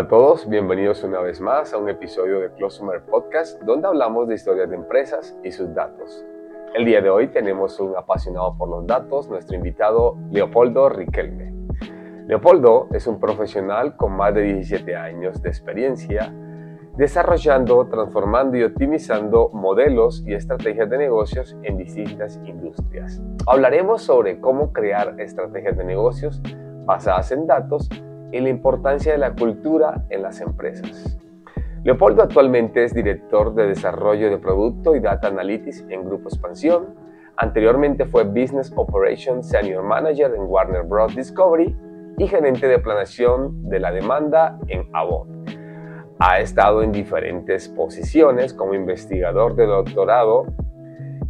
Hola a todos, bienvenidos una vez más a un episodio de Closumer Podcast donde hablamos de historias de empresas y sus datos. El día de hoy tenemos un apasionado por los datos, nuestro invitado Leopoldo Riquelme. Leopoldo es un profesional con más de 17 años de experiencia desarrollando, transformando y optimizando modelos y estrategias de negocios en distintas industrias. Hablaremos sobre cómo crear estrategias de negocios basadas en datos y la importancia de la cultura en las empresas. Leopoldo actualmente es director de desarrollo de producto y data analytics en Grupo Expansión. Anteriormente fue Business Operations Senior Manager en Warner Bros. Discovery y gerente de planeación de la demanda en Avon. Ha estado en diferentes posiciones como investigador de doctorado,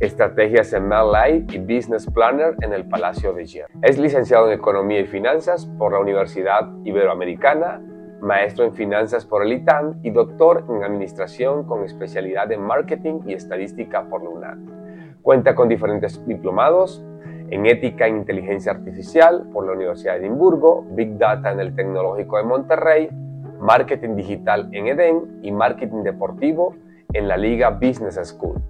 estrategias en Life y Business Planner en el Palacio de Hierro. Es licenciado en Economía y Finanzas por la Universidad Iberoamericana, maestro en Finanzas por el ITAM y doctor en Administración con especialidad en Marketing y Estadística por la UNAM. Cuenta con diferentes diplomados en Ética e Inteligencia Artificial por la Universidad de Edimburgo, Big Data en el Tecnológico de Monterrey, marketing digital en EDEN y marketing deportivo en la Liga Business School,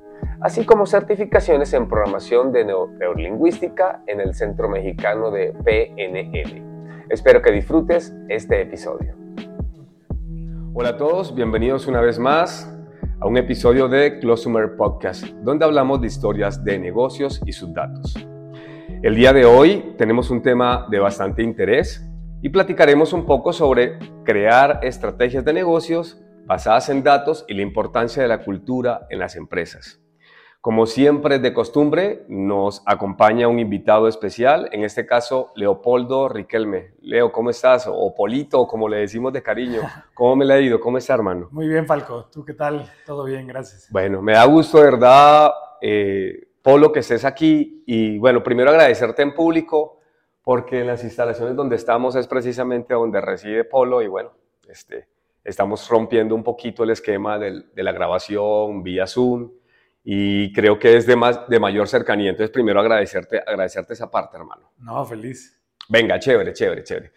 así como certificaciones en programación de neurolingüística en el Centro Mexicano de PNL. Espero que disfrutes este episodio. Hola a todos, bienvenidos una vez más a un episodio de Closumer Podcast, donde hablamos de historias de negocios y sus datos. El día de hoy tenemos un tema de bastante interés y platicaremos un poco sobre crear estrategias de negocios basadas en datos y la importancia de la cultura en las empresas. Como siempre de costumbre, nos acompaña un invitado especial, en este caso Leopoldo Riquelme. Leo, ¿cómo estás? O Polito, como le decimos de cariño. ¿Cómo me le ha ido? ¿Cómo está, hermano? Muy bien, Falco. ¿Tú qué tal? Todo bien, gracias. Bueno, me da gusto, de verdad, eh, Polo, que estés aquí. Y bueno, primero agradecerte en público porque en las instalaciones donde estamos es precisamente donde reside Polo y bueno, este, estamos rompiendo un poquito el esquema de la grabación vía Zoom y creo que es de, más, de mayor cercanía. Entonces, primero agradecerte, agradecerte esa parte, hermano. No, feliz. Venga, chévere, chévere, chévere.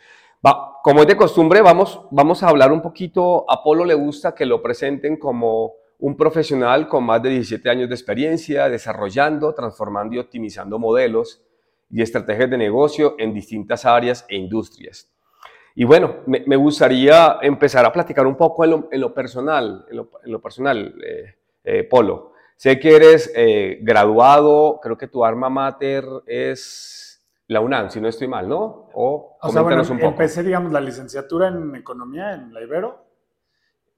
Va, como es de costumbre, vamos, vamos a hablar un poquito. A Polo le gusta que lo presenten como un profesional con más de 17 años de experiencia, desarrollando, transformando y optimizando modelos y estrategias de negocio en distintas áreas e industrias. Y bueno, me, gustaría empezar a platicar un poco en lo, personal, en lo, personal, eh, eh, Polo. Sé que eres eh, graduado, creo que tu alma mater es la UNAM, si no estoy mal, ¿no? O, o sea, bueno, un poco. empecé, digamos, la licenciatura en Economía en la Ibero,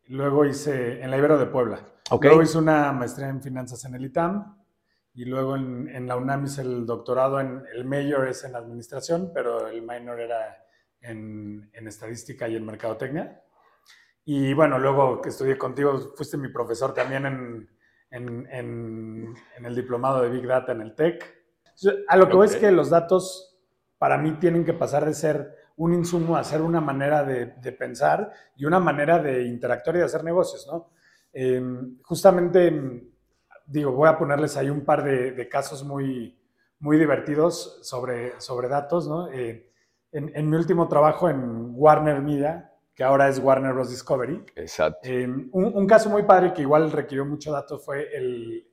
luego hice, en la Ibero de Puebla. Luego hice una maestría en Finanzas en el ITAM, y luego en, la UNAM hice el doctorado, en, el mayor es en administración, pero el minor era en, estadística y en mercadotecnia. Y bueno, luego que estudié contigo, fuiste mi profesor también en, en, el diplomado de Big Data en el TEC. A lo que voy es que los datos para mí tienen que pasar de ser un insumo a ser una manera de, pensar y una manera de interactuar y de hacer negocios, ¿no? Eh, justamente digo, voy a ponerles ahí un par de, casos muy, muy divertidos sobre, sobre datos, ¿no? Eh, en, mi último trabajo en Warner Media, que ahora es Warner Bros. Discovery. Exacto. Eh, un, caso muy padre que igual requirió mucho datos fue el,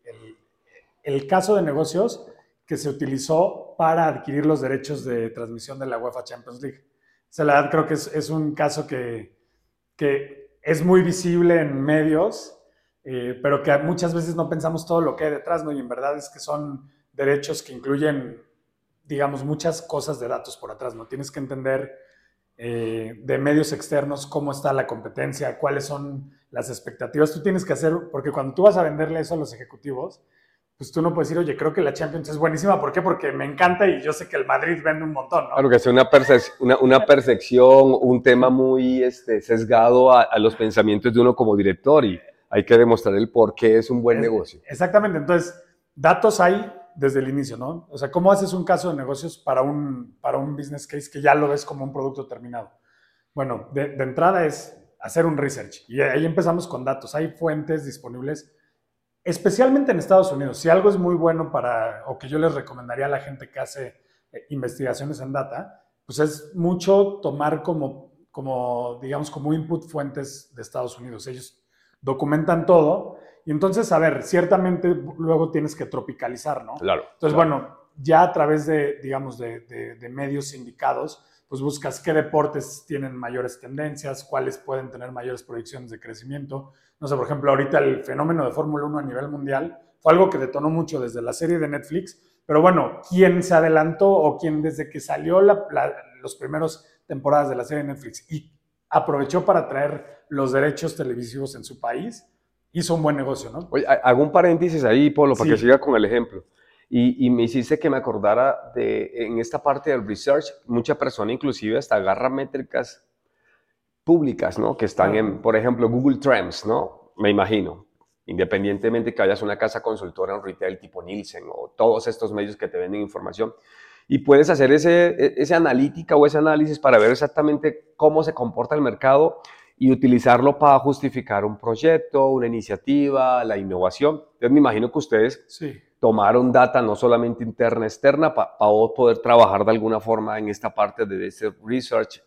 el, caso de negocios que se utilizó para adquirir los derechos de transmisión de la UEFA Champions League. O sea, la verdad creo que es, es un caso que, que es muy visible en medios, eh, pero que muchas veces no pensamos todo lo que hay detrás, ¿no? Y en verdad es que son derechos que incluyen, digamos, muchas cosas de datos por atrás, ¿no? Tienes que entender eh, de medios externos cómo está la competencia, cuáles son las expectativas. Tú tienes que hacer, porque cuando tú vas a venderle eso a los ejecutivos, pues tú no puedes decir, oye, creo que la Champions es buenísima. ¿Por qué? Porque me encanta y yo sé que el Madrid vende un montón, ¿no? Claro, que es una, una, una, percepción, un tema muy este, sesgado a, a, los pensamientos de uno como director y hay que demostrar el por qué es un buen negocio. Exactamente, entonces, datos hay desde el inicio, ¿no? O sea, ¿cómo haces un caso de negocios para un, para un business case que ya lo ves como un producto terminado? Bueno, de, entrada es hacer un research y ahí empezamos con datos. Hay fuentes disponibles, especialmente en Estados Unidos. Si algo es muy bueno para, o que yo les recomendaría a la gente que hace eh, investigaciones en data, pues es mucho tomar como como, digamos, como input fuentes de Estados Unidos. Ellos documentan todo y entonces, a ver, ciertamente luego tienes que tropicalizar, ¿no? Claro. Entonces, bueno, ya a través de, digamos, de, de, medios indicados, pues buscas qué deportes tienen mayores tendencias, cuáles pueden tener mayores proyecciones de crecimiento. No sé, por ejemplo, ahorita el fenómeno de Fórmula 1 a nivel mundial fue algo que detonó mucho desde la serie de Netflix, pero bueno, ¿quién se adelantó o quién desde que salió la, los primeros temporadas de la serie de Netflix y aprovechó para traer los derechos televisivos en su país? Hizo un buen negocio, ¿no? Oye, hago un paréntesis ahí, Polo, para que siga con el ejemplo. Y, me hiciste que me acordara de, en esta parte del research, mucha persona inclusive hasta agarra métricas públicas, ¿no? Que están en, por ejemplo, Google Trends, ¿no? Me imagino. Independientemente que hayas una casa consultora en retail tipo Nielsen o todos estos medios que te venden información. Y puedes hacer ese, e, ese analítica o ese análisis para ver exactamente cómo se comporta el mercado y utilizarlo para justificar un proyecto, una iniciativa, la innovación. Entonces me imagino que ustedes sí tomaron data no solamente interna, externa, para poder trabajar de alguna forma en esta parte de ese research,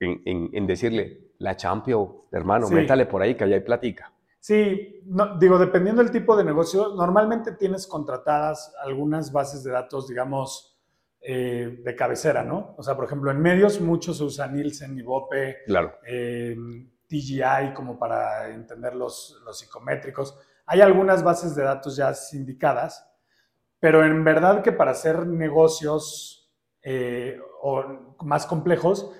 en, decirle, la champion, hermano, métale por ahí que allá hay platica. Sí, no, digo, dependiendo del tipo de negocio, normalmente tienes contratadas algunas bases de datos, digamos, eh, de cabecera, ¿no? O sea, por ejemplo, en medios muchos se usa Nielsen, Ibope, claro. Eh, TGI como para entender los, los psicométricos. Hay algunas bases de datos ya sindicadas, pero en verdad que para hacer negocios eh, o más complejos,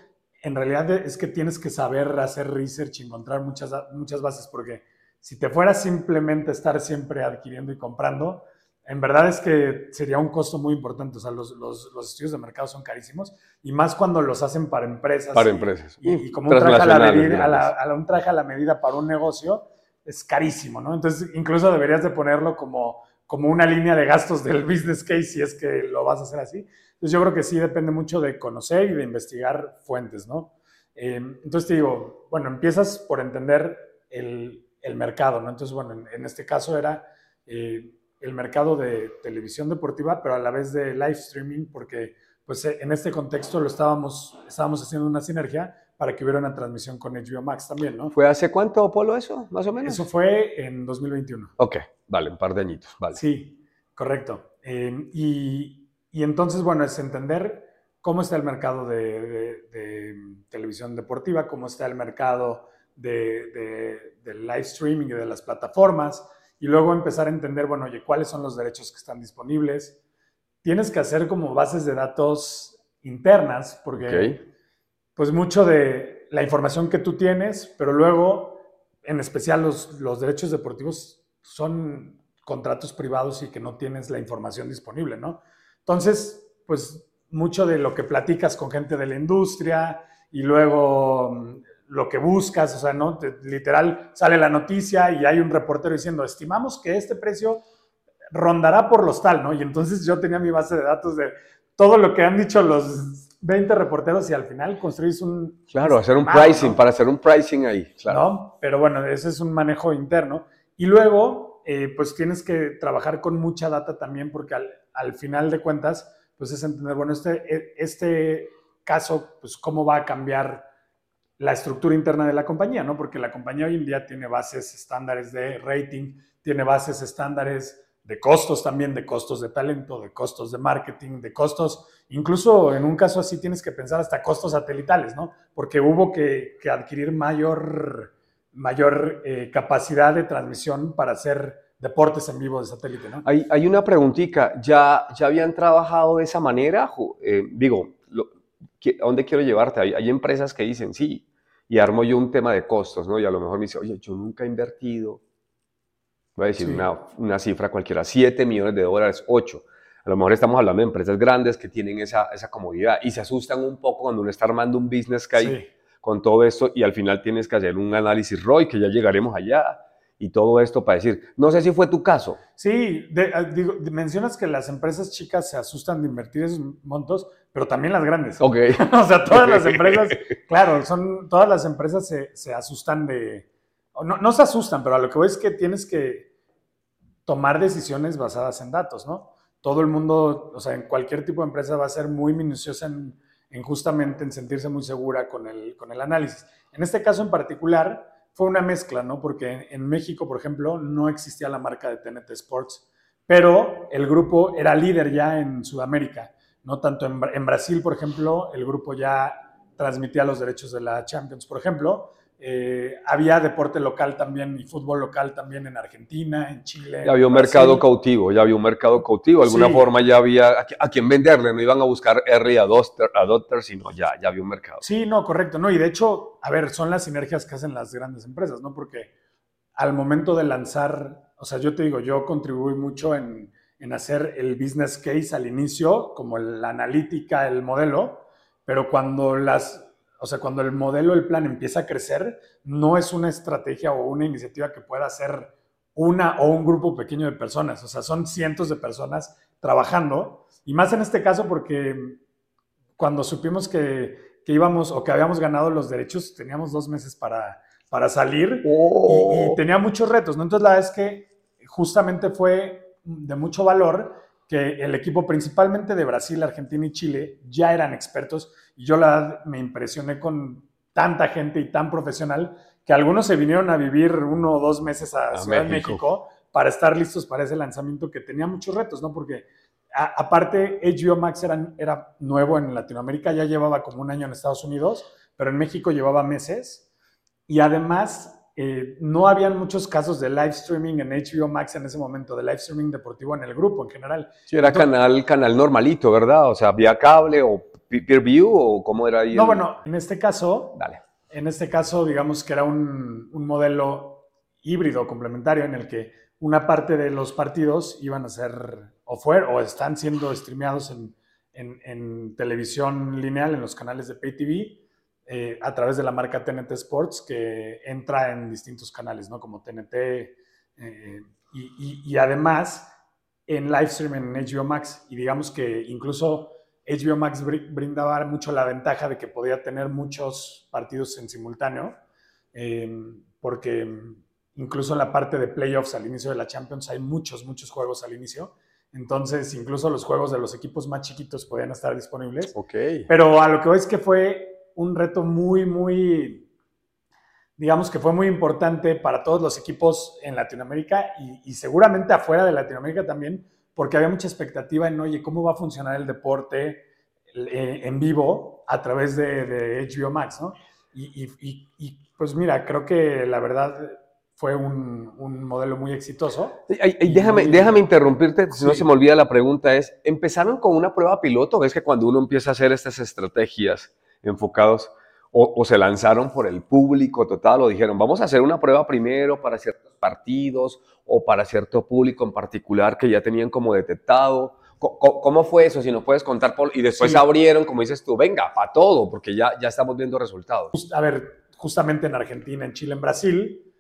en realidad es que tienes que saber hacer research y encontrar muchas, muchas bases, porque si te fuera simplemente estar siempre adquiriendo y comprando, en verdad es que sería un costo muy importante. O sea, los, los, los, estudios de mercado son carísimos y más cuando los hacen para empresas. Para empresas. Y, como un traje, a la medida, a la, un traje a la medida para un negocio es carísimo, ¿no? Entonces, incluso deberías de ponerlo como como una línea de gastos del business case si es que lo vas a hacer así. Entonces yo creo que sí depende mucho de conocer y de investigar fuentes, ¿no? Eh, entonces te digo, bueno, empiezas por entender el, el mercado, ¿no? Entonces, bueno, en, este caso era eh, el mercado de televisión deportiva, pero a la vez de live streaming, porque pues en este contexto lo estábamos, estábamos haciendo una sinergia para que hubiera una transmisión con HBO Max también, ¿no? ¿Fue hace cuánto, Polo, eso, más o menos? Eso fue en 2021. Ok, vale, un par de añitos, vale. Sí, correcto. Em, y, y, entonces, bueno, es entender cómo está el mercado de, de, televisión deportiva, cómo está el mercado de, live streaming y de las plataformas, y luego empezar a entender, bueno, oye, cuáles son los derechos que están disponibles. Tienes que hacer como bases de datos internas, porque pues mucho de la información que tú tienes, pero luego, en especial los, los derechos deportivos, son contratos privados y que no tienes la información disponible, ¿no? Entonces, pues mucho de lo que platicas con gente de la industria y luego mm, lo que buscas, o sea, ¿no? literal, sale la noticia y hay un reportero diciendo, estimamos que este precio rondará por los tal, ¿no? Y entonces yo tenía mi base de datos de todo lo que han dicho los 20 reporteros y al final construís un... Claro, hacer un pricing, para hacer un pricing ahí, claro. ¿no? Pero bueno, ese es un manejo interno. Y luego, eh, pues tienes que trabajar con mucha data también porque al, al, final de cuentas, pues es entender, bueno, este, e, este caso, pues cómo va a cambiar la estructura interna de la compañía, ¿no? Porque la compañía hoy en día tiene bases estándares de rating, tiene bases estándares de costos también, de costos de talento, de costos de marketing, de costos, incluso en un caso así tienes que pensar hasta costos satelitales, ¿no? Porque hubo que, adquirir mayor, mayor eh, capacidad de transmisión para hacer deportes en vivo de satélite, ¿no? Hay, hay una preguntita, ¿Ya, ¿ya habían trabajado de esa manera? Eh, digo, ¿a dónde quiero llevarte? Hay, hay empresas que dicen, sí, y armo yo un tema de costos, ¿no? Y a lo mejor me dice, oye, yo nunca he invertido voy a decir una, una, cifra cualquiera, 7 millones de dólares, 8. A lo mejor estamos hablando de empresas grandes que tienen esa, esa comodidad y se asustan un poco cuando uno está armando un business case con todo esto y al final tienes que hacer un análisis ROI, que ya llegaremos allá, y todo esto para decir, no sé si fue tu caso. Sí, ah, digo, mencionas que las empresas chicas se asustan de invertir esos montos, pero también las grandes. Ok. o sea, todas las empresas, claro, son, todas las empresas se, se asustan de, no, no se asustan, pero a lo que voy es que tienes que tomar decisiones basadas en datos, ¿no? Todo el mundo, o sea, en cualquier tipo de empresa va a ser muy minuciosa en, en justamente en sentirse muy segura con el, con el análisis. En este caso en particular fue una mezcla, ¿no? Porque en México, por ejemplo, no existía la marca de TNT Sports, pero el grupo era líder ya en Sudamérica, no tanto en, en Brasil, por ejemplo, el grupo ya transmitía los derechos de la Champions, por ejemplo, eh, había deporte local también y fútbol local también en Argentina, en Chile. Ya había un mercado cautivo, ya había un mercado cautivo. De alguna forma ya había a, quien venderle, no iban a buscar early adopter, sino ya, ya había un mercado. Sí, no, correcto. No, y de hecho, a ver, son las sinergias que hacen las grandes empresas, ¿no? Porque al momento de lanzar, o sea, yo te digo, yo contribuí mucho en, en hacer el business case al inicio, como la analítica, el modelo, pero cuando las o sea, cuando el modelo, el plan empieza a crecer, no es una estrategia o una iniciativa que pueda hacer una o un grupo pequeño de personas. O sea, son cientos de personas trabajando. Y más en este caso porque cuando supimos que, íbamos o que habíamos ganado los derechos, teníamos dos meses para, para salir y, oh. tenía muchos retos. ¿no? Entonces, la verdad es que justamente fue de mucho valor que el equipo principalmente de Brasil, Argentina y Chile ya eran expertos y yo la me impresioné con tanta gente y tan profesional que algunos se vinieron a vivir uno o dos meses a, Ciudad México. de México para estar listos para ese lanzamiento que tenía muchos retos, ¿no? Porque aparte HBO Max era, era nuevo en Latinoamérica, ya llevaba como un año en Estados Unidos, pero en México llevaba meses y además eh, no habían muchos casos de live streaming en HBO Max en ese momento, de live streaming deportivo en el grupo en general. Sí, era canal, canal normalito, ¿verdad? O sea, vía cable o peer view o cómo era ahí. No, bueno, en este caso, Dale. en este caso, digamos que era un, modelo híbrido complementario en el que una parte de los partidos iban a ser o fue o están siendo streameados en, en televisión lineal, en los canales de Pay TV eh, a través de la marca TNT Sports, que entra en distintos canales, ¿no? Como TNT eh, y, además en live stream en HBO Max. Y digamos que incluso HBO Max brindaba mucho la ventaja de que podía tener muchos partidos en simultáneo, eh, porque incluso en la parte de playoffs al inicio de la Champions hay muchos, muchos juegos al inicio. Entonces, incluso los juegos de los equipos más chiquitos podían estar disponibles. Ok. Pero a lo que voy es que fue un reto muy, muy, digamos que fue muy importante para todos los equipos en Latinoamérica y, seguramente afuera de Latinoamérica también, porque había mucha expectativa en, oye, ¿cómo va a funcionar el deporte eh, en vivo a través de, HBO Max? ¿no? Y, pues mira, creo que la verdad fue un, modelo muy exitoso. déjame, déjame interrumpirte, si no se me olvida la pregunta, es, ¿empezaron con una prueba piloto? ¿Ves que cuando uno empieza a hacer estas estrategias, enfocados o, se lanzaron por el público total o dijeron, vamos a hacer una prueba primero para ciertos partidos o para cierto público en particular que ya tenían como detectado. ¿Cómo, fue eso? Si nos puedes contar, Paul. Y después abrieron, como dices tú, venga, para todo, porque ya, ya estamos viendo resultados. A ver, justamente en Argentina, en Chile, en Brasil,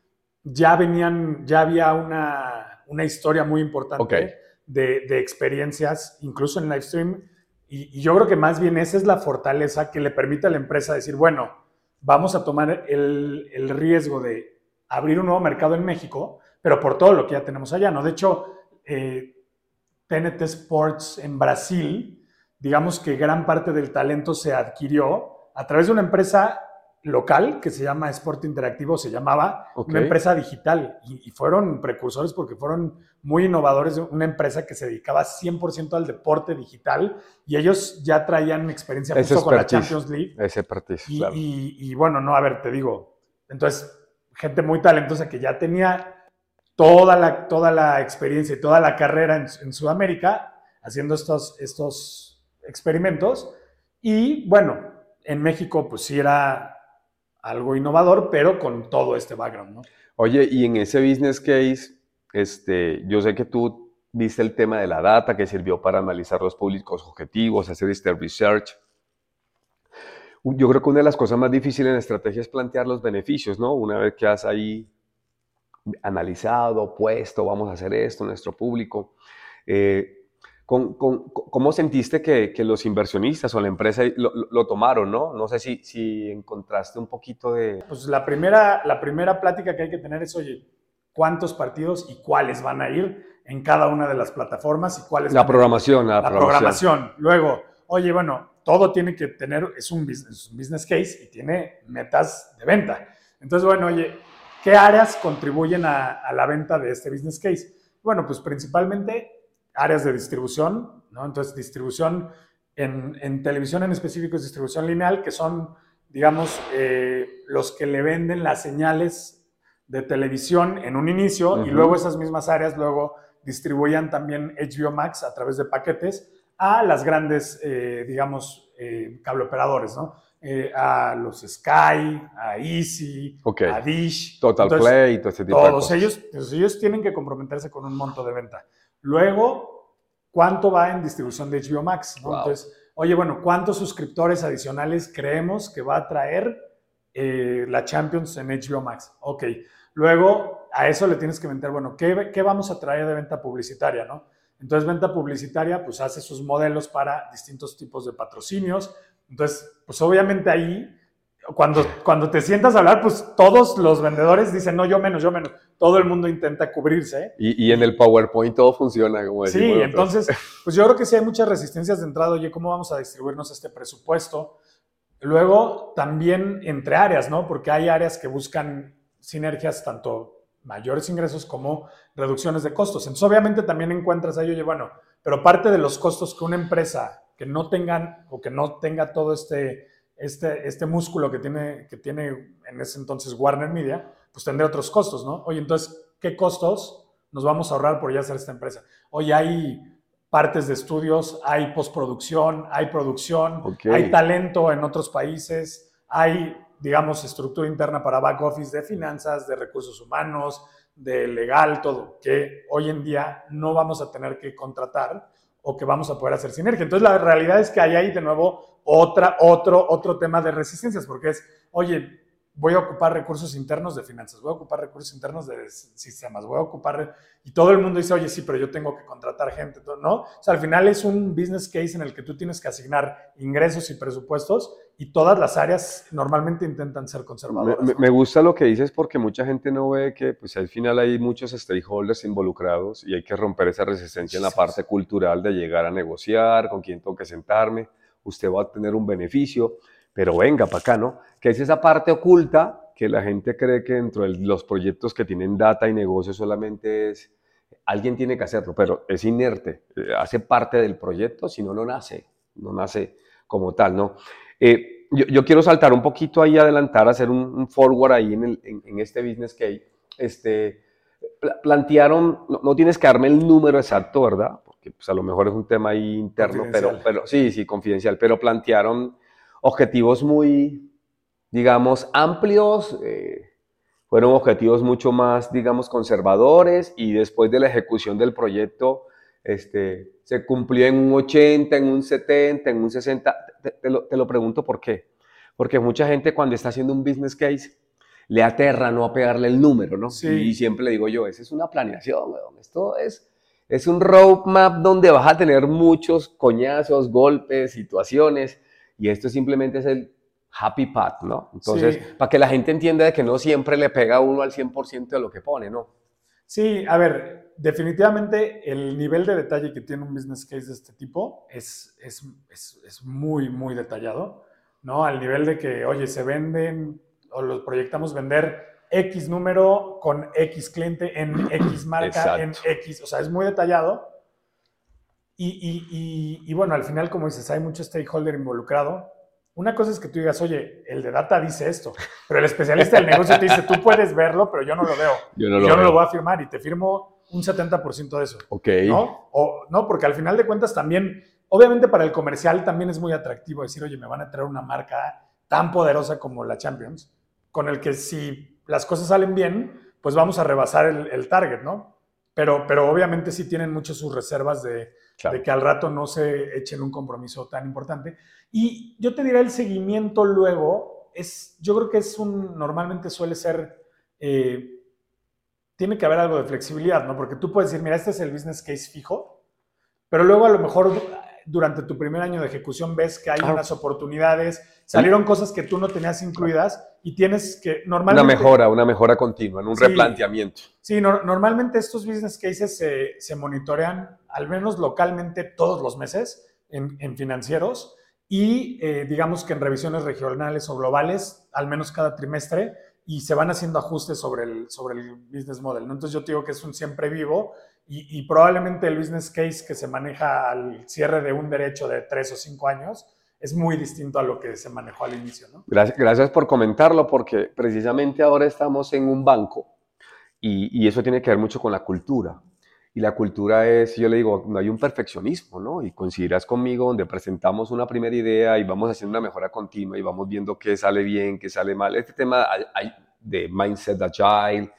ya venían, ya había una, una historia muy importante de, de, experiencias, incluso en live stream, y, yo creo que más bien esa es la fortaleza que le permite a la empresa decir, bueno, vamos a tomar el, el riesgo de abrir un nuevo mercado en México, pero por todo lo que ya tenemos allá, ¿no? De hecho, eh, TNT Sports en Brasil, digamos que gran parte del talento se adquirió a través de una empresa local que se llama Sport Interactivo, se llamaba, una empresa digital. Y, fueron precursores porque fueron muy innovadores, una empresa que se dedicaba 100% al deporte digital y ellos ya traían experiencia justo con la Champions League. Ese y, y, bueno, no, a ver, te digo, entonces, gente muy talentosa que ya tenía toda la, toda la experiencia y toda la carrera en, en Sudamérica haciendo estos, estos experimentos. Y bueno, en México pues sí era algo innovador, pero con todo este background, ¿no? Oye, y en ese business case, este, yo sé que tú viste el tema de la data que sirvió para analizar los públicos objetivos, hacer este research. Yo creo que una de las cosas más difíciles en estrategia es plantear los beneficios, ¿no? Una vez que has ahí analizado, puesto, vamos a hacer esto, nuestro público. Eh, ¿Cómo sentiste que, los inversionistas o la empresa lo, tomaron, no? No sé si, si, encontraste un poquito de... Pues la primera, la primera plática que hay que tener es, oye, ¿cuántos partidos y cuáles van a ir en cada una de las plataformas y cuáles... La programación, la, programación. Luego, oye, bueno, todo tiene que tener, es un business, un business case y tiene metas de venta. Entonces, bueno, oye, ¿qué áreas contribuyen a, a la venta de este business case? Bueno, pues principalmente áreas de distribución, ¿no? Entonces, distribución en, en televisión en específico es distribución lineal, que son, digamos, eh, los que le venden las señales de televisión en un inicio y luego esas mismas áreas luego distribuían también HBO Max a través de paquetes a las grandes, eh, digamos, eh, cable operadores, ¿no? Eh, a los Sky, a Easy, a Dish. Total Play y todo ese tipo de cosas. Ellos, ellos tienen que comprometerse con un monto de venta. Luego, ¿cuánto va en distribución de HBO Max? Entonces, oye, bueno, ¿cuántos suscriptores adicionales creemos que va a traer eh, la Champions en HBO Max? Ok. Luego, a eso le tienes que meter, bueno, ¿qué, ¿qué vamos a traer de venta publicitaria, no? Entonces, venta publicitaria, pues hace sus modelos para distintos tipos de patrocinios, entonces, pues obviamente ahí, cuando, cuando te sientas a hablar, pues todos los vendedores dicen, no, yo menos, yo menos. Todo el mundo intenta cubrirse. Y, y en el PowerPoint todo funciona, como Sí, entonces, pues yo creo que sí hay muchas resistencias de entrada. Oye, ¿cómo vamos a distribuirnos este presupuesto? Luego, también entre áreas, ¿no? Porque hay áreas que buscan sinergias tanto mayores ingresos como reducciones de costos. Entonces, obviamente también encuentras ahí, oye, bueno, pero parte de los costos que una empresa que no tengan o que no tenga todo este, este, este músculo que tiene, que tiene en ese entonces Warner Media, pues tendría otros costos, ¿no? Oye, entonces, ¿qué costos nos vamos a ahorrar por ya hacer esta empresa? Oye, hay partes de estudios, hay postproducción, hay producción, hay talento en otros países, hay, digamos, estructura interna para back office de finanzas, de recursos humanos, de legal, todo, que hoy en día no vamos a tener que contratar o que vamos a poder hacer sinergia. Entonces, la realidad es que hay ahí de nuevo otra, otro, otro tema de resistencias, porque es, oye, voy a ocupar recursos internos de finanzas, voy a ocupar recursos internos de sistemas, voy a ocupar... Y todo el mundo dice, oye, sí, pero yo tengo que contratar gente, ¿no? O sea, al final es un business case en el que tú tienes que asignar ingresos y presupuestos y todas las áreas normalmente intentan ser conservadoras. Me, gusta lo que dices porque mucha gente no ve que pues al final hay muchos stakeholders involucrados y hay que romper esa resistencia en la parte cultural de llegar a negociar, con quién tengo que sentarme, usted va a tener un beneficio pero venga para acá, ¿no? Que es esa parte oculta que la gente cree que dentro de los proyectos que tienen data y negocio solamente es, alguien tiene que hacerlo, pero es inerte, eh, hace parte del proyecto, si no, no nace, no nace como tal, ¿no? Eh, yo, quiero saltar un poquito ahí, adelantar, hacer un, forward ahí en, en, este business case. Este, plantearon, no, tienes que darme el número exacto, ¿verdad? Porque pues, a lo mejor es un tema ahí interno, pero, pero sí, sí, confidencial, pero plantearon objetivos muy, digamos, amplios, eh, fueron objetivos mucho más, digamos, conservadores y después de la ejecución del proyecto este, se cumplió en un 80, en un 70, en un 60. Te, lo, pregunto por qué. Porque mucha gente cuando está haciendo un business case le aterra no a pegarle el número, ¿no? Sí. Y siempre le digo yo, esa es una planeación, weón. Esto es, es un roadmap donde vas a tener muchos coñazos, golpes, situaciones y esto simplemente es el happy path, ¿no? Entonces, para que la gente entienda de que no siempre le pega uno al 100% de lo que pone, ¿no? Sí, a ver, definitivamente el nivel de detalle que tiene un business case de este tipo es, es, es, muy, muy detallado, ¿no? Al nivel de que, oye, se venden o los proyectamos vender X número con X cliente en X marca, en X, o sea, es muy detallado y, bueno, al final, como dices, hay mucho stakeholder involucrado. Una cosa es que tú digas, oye, el de data dice esto, pero el especialista del negocio te dice, tú puedes verlo, pero yo no lo veo. Yo no, lo, lo voy a firmar y te firmo un 70% de eso. Ok. ¿no? O, no, porque al final de cuentas también, obviamente para el comercial también es muy atractivo decir, oye, me van a traer una marca tan poderosa como la Champions, con el que si las cosas salen bien, pues vamos a rebasar el, el target, ¿no? Pero, pero obviamente sí tienen mucho sus reservas de, de que al rato no se echen un compromiso tan importante. Y yo te diré el seguimiento luego, es, yo creo que es un, normalmente suele ser, eh, tiene que haber algo de flexibilidad, ¿no? Porque tú puedes decir, mira, este es el business case fijo, pero luego a lo mejor durante tu primer año de ejecución ves que hay unas oportunidades, salieron cosas que tú no tenías incluidas y tienes que normalmente... Una mejora, una mejora continua, en un replanteamiento. Sí, normalmente estos business cases se, monitorean al menos localmente todos los meses en, financieros y eh, digamos que en revisiones regionales o globales, al menos cada trimestre, y se van haciendo ajustes sobre el, sobre el business model. Entonces yo te digo que es un siempre vivo y, probablemente el business case que se maneja al cierre de un derecho de tres o cinco años es muy distinto a lo que se manejó al inicio. Gracias, gracias por comentarlo porque precisamente ahora estamos en un banco y, y eso tiene que ver mucho con la cultura. Y la cultura es, yo le digo, no hay un perfeccionismo, ¿no? Y coincidirás conmigo donde presentamos una primera idea y vamos haciendo una mejora continua y vamos viendo qué sale bien, qué sale mal. Este tema de mindset agile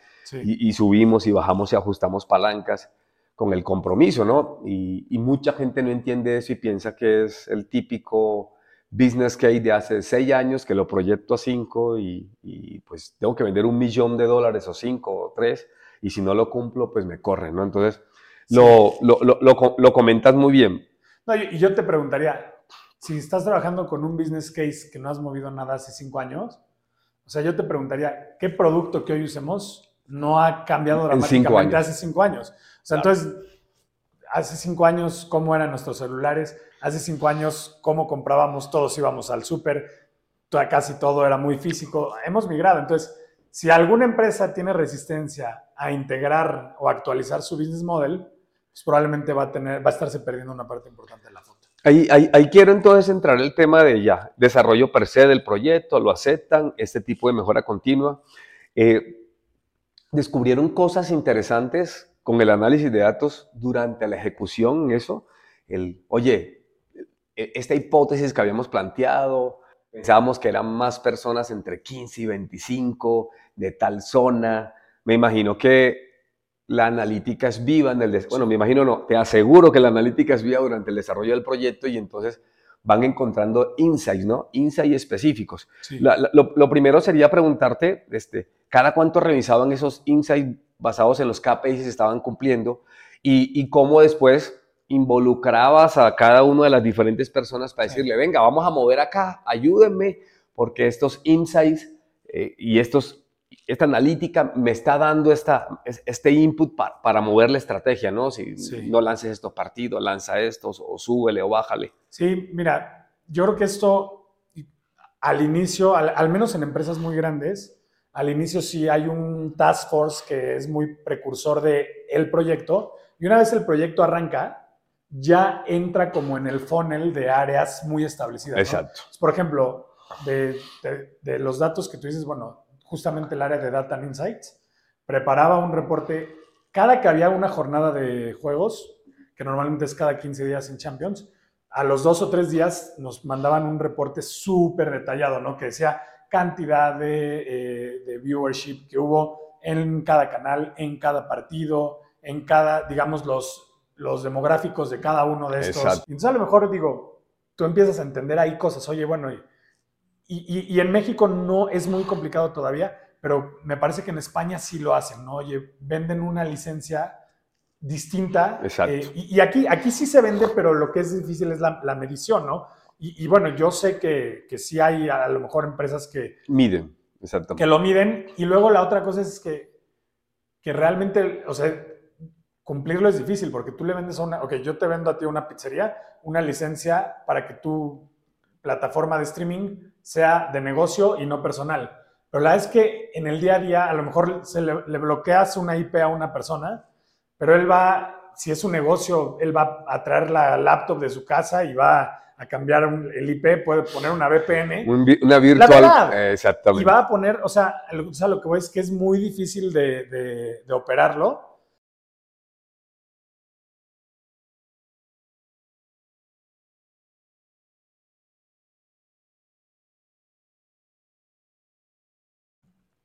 y, subimos y bajamos y ajustamos palancas con el compromiso, ¿no? Y, y, mucha gente no entiende eso y piensa que es el típico business case de hace seis años que lo proyecto a cinco y, y pues tengo que vender un millón de dólares o cinco o tres y si no lo cumplo, pues me corren, ¿no? Entonces, lo, lo, lo, lo, comentas muy bien. No, y yo te preguntaría, si estás trabajando con un business case que no has movido nada hace cinco años, o sea, yo te preguntaría, ¿qué producto que hoy usemos no ha cambiado dramáticamente hace cinco años? O sea, entonces, hace cinco años, ¿cómo eran nuestros celulares? Hace cinco años, ¿cómo comprábamos? Todos íbamos al súper, casi todo era muy físico. Hemos migrado, entonces si alguna empresa tiene resistencia a integrar o actualizar su business model, pues probablemente va a, tener, va a estarse perdiendo una parte importante de la foto. Ahí, ahí, quiero entonces entrar el tema de ya, desarrollo per se del proyecto, lo aceptan, este tipo de mejora continua. Eh, descubrieron cosas interesantes con el análisis de datos durante la ejecución, eso, el, oye, e, esta hipótesis que habíamos planteado, pensábamos que eran más personas entre 15 y 25, de tal zona. Me imagino que la analítica es viva en el... Bueno, me imagino no, te aseguro que la analítica es viva durante el desarrollo del proyecto y entonces van encontrando insights, ¿no? Insights específicos. lo, primero sería preguntarte, este, ¿cada cuánto revisaban esos insights basados en los KPIs se estaban cumpliendo? Y, y, cómo después involucrabas a cada una de las diferentes personas para decirle, venga, vamos a mover acá, ayúdenme, porque estos insights eh, y estos esta analítica me está dando esta, este input para mover la estrategia, ¿no? Si no lances estos partidos, lanza estos, o súbele o bájale. Sí, mira, yo creo que esto al inicio, al, menos en empresas muy grandes, al inicio sí hay un task force que es muy precursor de el proyecto, y una vez el proyecto arranca, ya entra como en el funnel de áreas muy establecidas. Exacto. Por ejemplo, de, de los datos que tú dices, bueno, justamente el área de Data and Insights, preparaba un reporte cada que había una jornada de juegos, que normalmente es cada 15 días en Champions, a los dos o tres días nos mandaban un reporte súper detallado, ¿no? Que decía cantidad de, eh, de, viewership que hubo en cada canal, en cada partido, en cada, digamos, los, los demográficos de cada uno de estos. Exacto. Entonces a lo mejor digo, tú empiezas a entender ahí cosas, oye, bueno, y, en México no es muy complicado todavía, pero me parece que en España sí lo hacen, ¿no? Oye, venden una licencia distinta. Exacto. Eh, y, aquí, aquí sí se vende, pero lo que es difícil es la, medición, ¿no? Y, bueno, yo sé que, que, sí hay a lo mejor empresas que... Miden, exactamente. Que lo miden. Y luego la otra cosa es que, que realmente, o sea, cumplirlo es difícil porque tú le vendes a una... Ok, yo te vendo a ti una pizzería, una licencia para que tu plataforma de streaming sea de negocio y no personal. Pero la verdad es que en el día a día a lo mejor se le, bloqueas una IP a una persona, pero él va, si es un negocio, él va a traer la laptop de su casa y va a cambiar el IP, puede poner una VPN. una virtual. exactamente. Y va a poner, o sea, lo que voy es que es muy difícil de, de operarlo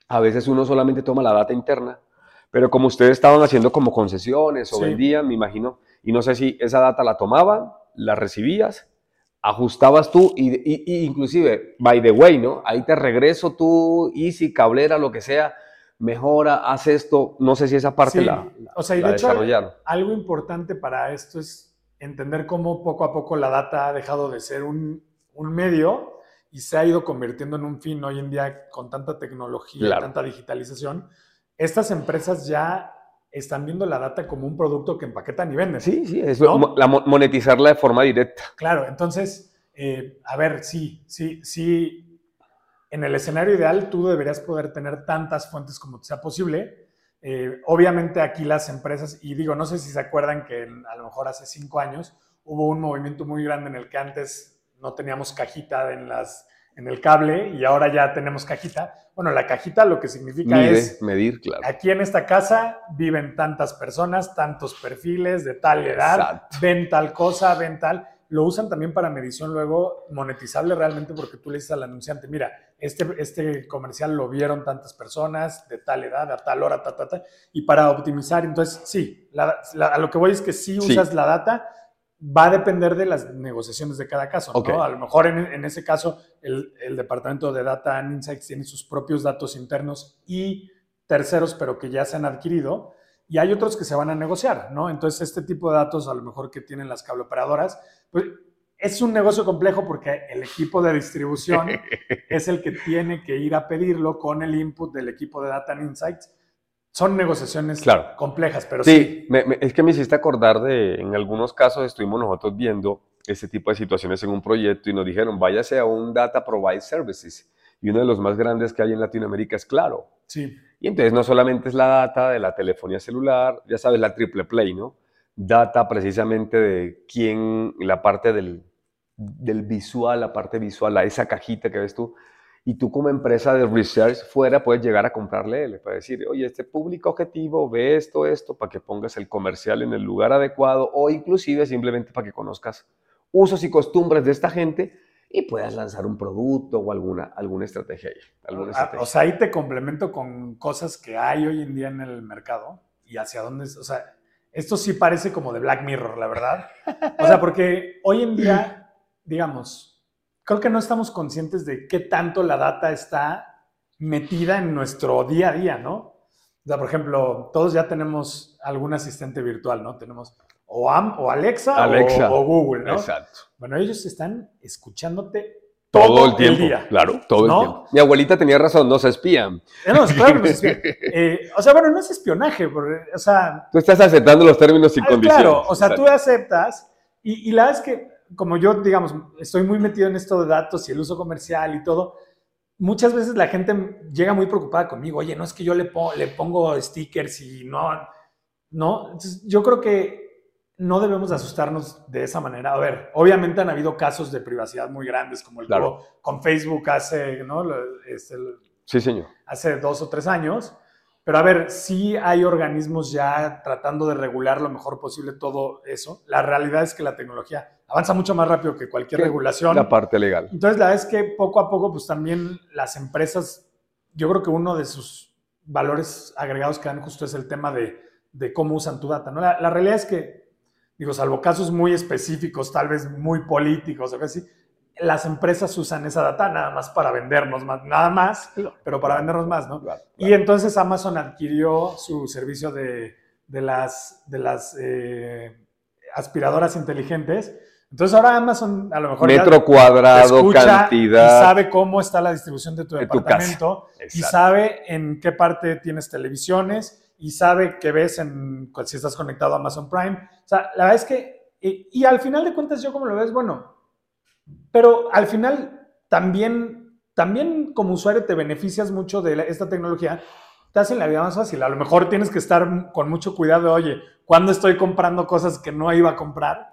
A veces uno solamente toma la data interna, pero como ustedes estaban haciendo como concesiones o vendían, me imagino, y no sé si esa data la tomaban, la recibías, ajustabas tú y, inclusive, by the way, ¿no? Ahí te regreso tú, Easy, Cablera, lo que sea, mejora, haz esto, no sé si esa parte la, o sea, y de hecho, Algo importante para esto es entender cómo poco a poco la data ha dejado de ser un, un medio y se ha ido convirtiendo en un fin hoy en día con tanta tecnología, tanta digitalización. Estas empresas ya están viendo la data como un producto que empaquetan y venden. Sí, sí, es la monetizarla de forma directa. Claro, entonces eh, a ver, sí, sí, sí, en el escenario ideal tú deberías poder tener tantas fuentes como sea posible. Eh, obviamente aquí las empresas, y digo, no sé si se acuerdan que a lo mejor hace cinco años hubo un movimiento muy grande en el que antes no teníamos cajita en las en el cable y ahora ya tenemos cajita. Bueno, la cajita lo que significa es medir, claro. Aquí en esta casa viven tantas personas, tantos perfiles de tal edad, ven tal cosa, ven tal. Lo usan también para medición luego monetizable realmente porque tú le dices al anunciante, mira, este, este comercial lo vieron tantas personas de tal edad, a tal hora, ta, ta, ta, y para optimizar. Entonces, sí, a lo que voy es que sí usas la data, va a depender de las negociaciones de cada caso. ¿no? A lo mejor en, ese caso el, departamento de Data and Insights tiene sus propios datos internos y terceros, pero que ya se han adquirido, y hay otros que se van a negociar, ¿no? Entonces, este tipo de datos, a lo mejor que tienen las cableoperadoras, pues es un negocio complejo porque el equipo de distribución es el que tiene que ir a pedirlo con el input del equipo de Data and Insights son negociaciones complejas, pero sí. sí. es que me hiciste acordar de, en algunos casos estuvimos nosotros viendo ese tipo de situaciones en un proyecto y nos dijeron, váyase a un Data Provide Services. Y uno de los más grandes que hay en Latinoamérica es Claro. Sí. Y entonces no solamente es la data de la telefonía celular, ya sabes, la triple play, ¿no? Data precisamente de quién, la parte del, del visual, la parte visual, esa cajita que ves tú, y tú como empresa de research fuera puedes llegar a comprarle, le puedes decir, oye, este público objetivo ve esto, esto, para que pongas el comercial en el lugar adecuado o inclusive simplemente para que conozcas usos y costumbres de esta gente y puedas lanzar un producto o alguna, alguna estrategia ahí. Ah, o sea, ahí te complemento con cosas que hay hoy en día en el mercado y hacia dónde, o sea, esto sí parece como de Black Mirror, la verdad. O sea, porque hoy en día, digamos, creo que no estamos conscientes de qué tanto la data está metida en nuestro día a día, ¿no? O sea, por ejemplo, todos ya tenemos algún asistente virtual, ¿no? Tenemos o, Am, o Alexa, o, Google, ¿no? Exacto. Bueno, ellos están escuchándote todo, el, tiempo, claro, todo el tiempo. Mi abuelita tenía razón, no se espían. Eh, no, claro, no se espían. Eh, o sea, bueno, no es espionaje, porque, o sea... Tú estás aceptando los términos y ah, condiciones. Claro, o sea, tú aceptas y, y la verdad es que como yo, digamos, estoy muy metido en esto de datos y el uso comercial y todo, muchas veces la gente llega muy preocupada conmigo, oye, no es que yo le, le pongo stickers y no, no, yo creo que no debemos asustarnos de esa manera. A ver, obviamente han habido casos de privacidad muy grandes, como el claro. con Facebook hace, ¿no? Este, sí, señor. Hace dos o tres años. Pero a ver, sí hay organismos ya tratando de regular lo mejor posible todo eso. La realidad es que la tecnología avanza mucho más rápido que cualquier regulación. La parte legal. Entonces, la verdad es que poco a poco, pues también las empresas, yo creo que uno de sus valores agregados que dan justo es el tema de, de cómo usan tu data. ¿no? La, la, realidad es que, digo, salvo casos muy específicos, tal vez muy políticos, o así, las empresas usan esa data nada más para vendernos más, nada más, pero para vendernos más, ¿no? Y entonces Amazon adquirió su servicio de, de las, de las eh, aspiradoras inteligentes. Entonces ahora Amazon a lo mejor metro cuadrado, cantidad y sabe cómo está la distribución de tu departamento y sabe en qué parte tienes televisiones y sabe qué ves en si estás conectado a Amazon Prime. O sea, la verdad es que y, y al final de cuentas yo como lo ves, bueno, pero al final también, también como usuario te beneficias mucho de esta tecnología, te hace la vida más fácil. A lo mejor tienes que estar con mucho cuidado, oye, ¿cuándo estoy comprando cosas que no iba a comprar?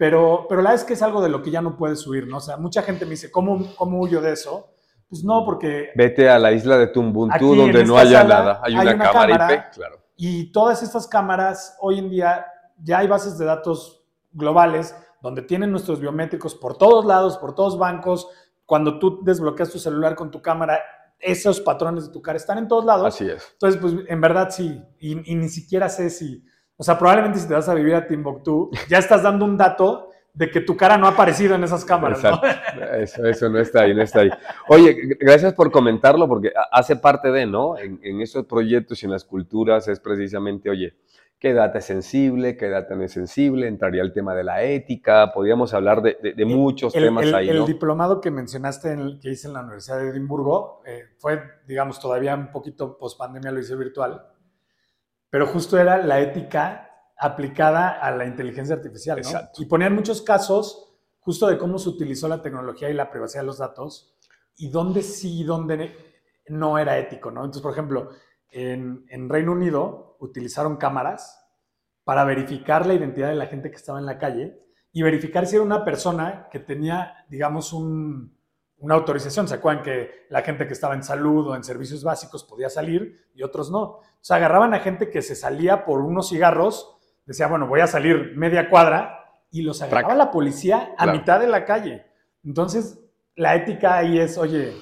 Pero, pero la verdad es que es algo de lo que ya no puedes subir, ¿no? O sea, mucha gente me dice, ¿cómo, cómo huyo de eso? Pues no, porque... Vete a la isla de Tumbuntu donde no haya nada. Hay, una, cámara, IP, claro. Y todas estas cámaras, hoy en día, ya hay bases de datos globales donde tienen nuestros biométricos por todos lados, por todos bancos. Cuando tú desbloqueas tu celular con tu cámara, esos patrones de tu cara están en todos lados. Así es. Entonces, pues en verdad sí, y, ni siquiera sé si, o sea, probablemente si te vas a vivir a Timbuktu, ya estás dando un dato de que tu cara no ha aparecido en esas cámaras. ¿no? Eso, eso no está ahí, no está ahí. Oye, gracias por comentarlo porque hace parte de, ¿no? En, en esos proyectos y en las culturas es precisamente, oye, qué data es sensible, qué data no es sensible, entraría el tema de la ética, podríamos hablar de, muchos temas ahí. El diplomado que mencionaste, en que hice en la Universidad de Edimburgo, eh, fue, digamos, todavía un poquito post pandemia, lo hice virtual, pero justo era la ética aplicada a la inteligencia artificial. ¿no? Y ponían muchos casos justo de cómo se utilizó la tecnología y la privacidad de los datos y dónde sí y dónde no era ético, ¿no? Entonces, por ejemplo, en, en Reino Unido utilizaron cámaras para verificar la identidad de la gente que estaba en la calle y verificar si era una persona que tenía, digamos, un, una autorización. ¿Se acuerdan que la gente que estaba en salud o en servicios básicos podía salir y otros no? O sea, agarraban a gente que se salía por unos cigarros, decía, bueno, voy a salir media cuadra y los agarraba la policía a mitad de la calle. Entonces, la ética ahí es, oye...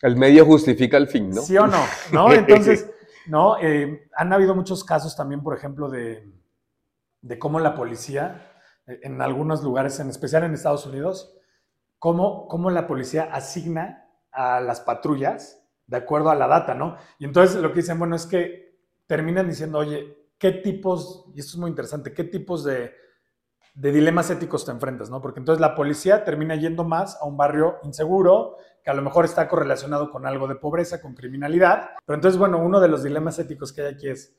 El medio justifica el fin, ¿no? Sí o no, ¿no? Entonces, ¿no? Eh, han habido muchos casos también, por ejemplo, de, de cómo la policía, eh, en algunos lugares, en especial en Estados Unidos, cómo, cómo la policía asigna a las patrullas de acuerdo a la data, ¿no? Y entonces lo que dicen, bueno, es que terminan diciendo, oye, ¿qué tipos, y esto es muy interesante, qué tipos de de dilemas éticos te enfrentas, ¿no? Porque entonces la policía termina yendo más a un barrio inseguro, que a lo mejor está correlacionado con algo de pobreza, con criminalidad. Pero entonces, bueno, uno de los dilemas éticos que hay aquí es,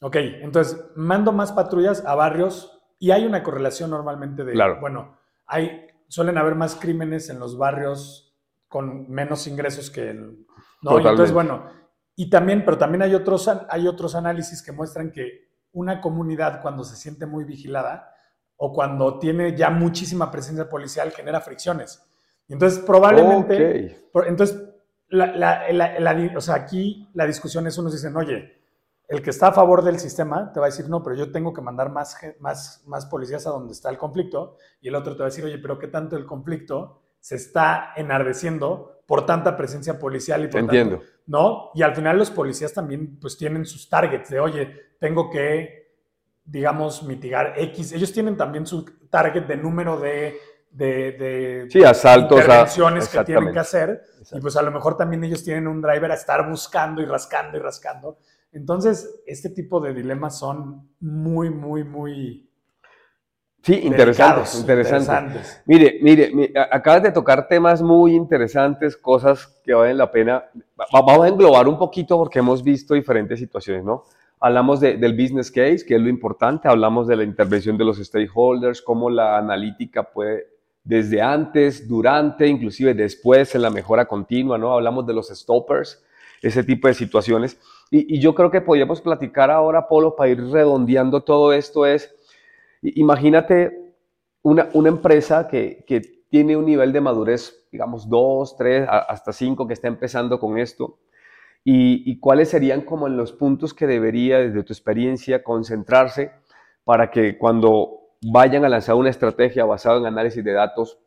ok, entonces mando más patrullas a barrios y hay una correlación normalmente de, claro. bueno, hay, suelen haber más crímenes en los barrios con menos ingresos que el... ¿no? Y entonces, bueno, y también, pero también hay otros, hay otros análisis que muestran que una comunidad cuando se siente muy vigilada, o cuando tiene ya muchísima presencia policial genera fricciones. Entonces, probablemente, entonces, o sea, aquí la discusión es, unos dicen, oye, el que está a favor del sistema te va a decir, no, pero yo tengo que mandar más, más, más policías a donde está el conflicto, y el otro te va a decir, oye, pero ¿qué tanto el conflicto se está enardeciendo por tanta presencia policial y por Entiendo. ¿no? Y al final los policías también pues tienen sus targets de, oye, tengo que digamos, mitigar X. Ellos tienen también su target de número de, de, sí, asaltos intervenciones que tienen que hacer. Y pues a lo mejor también ellos tienen un driver a estar buscando y rascando y rascando. Entonces, este tipo de dilemas son muy, muy, muy... Sí, interesantes, interesantes. Mire, mire, acabas de tocar temas muy interesantes, cosas que valen la pena. Vamos a englobar un poquito porque hemos visto diferentes situaciones, ¿no? Hablamos del business case, que es lo importante, hablamos de la intervención de los stakeholders, cómo la analítica puede, desde antes, durante, inclusive después, en la mejora continua, ¿no? Hablamos de los stoppers, ese tipo de situaciones. Y, yo creo que podríamos platicar ahora, Polo, para ir redondeando todo esto, es, imagínate una, una empresa que, que tiene un nivel de madurez, digamos, dos, tres, hasta cinco, que está empezando con esto. Y, cuáles serían como los puntos que debería, desde tu experiencia, concentrarse para que cuando vayan a lanzar una estrategia basada en análisis de datos,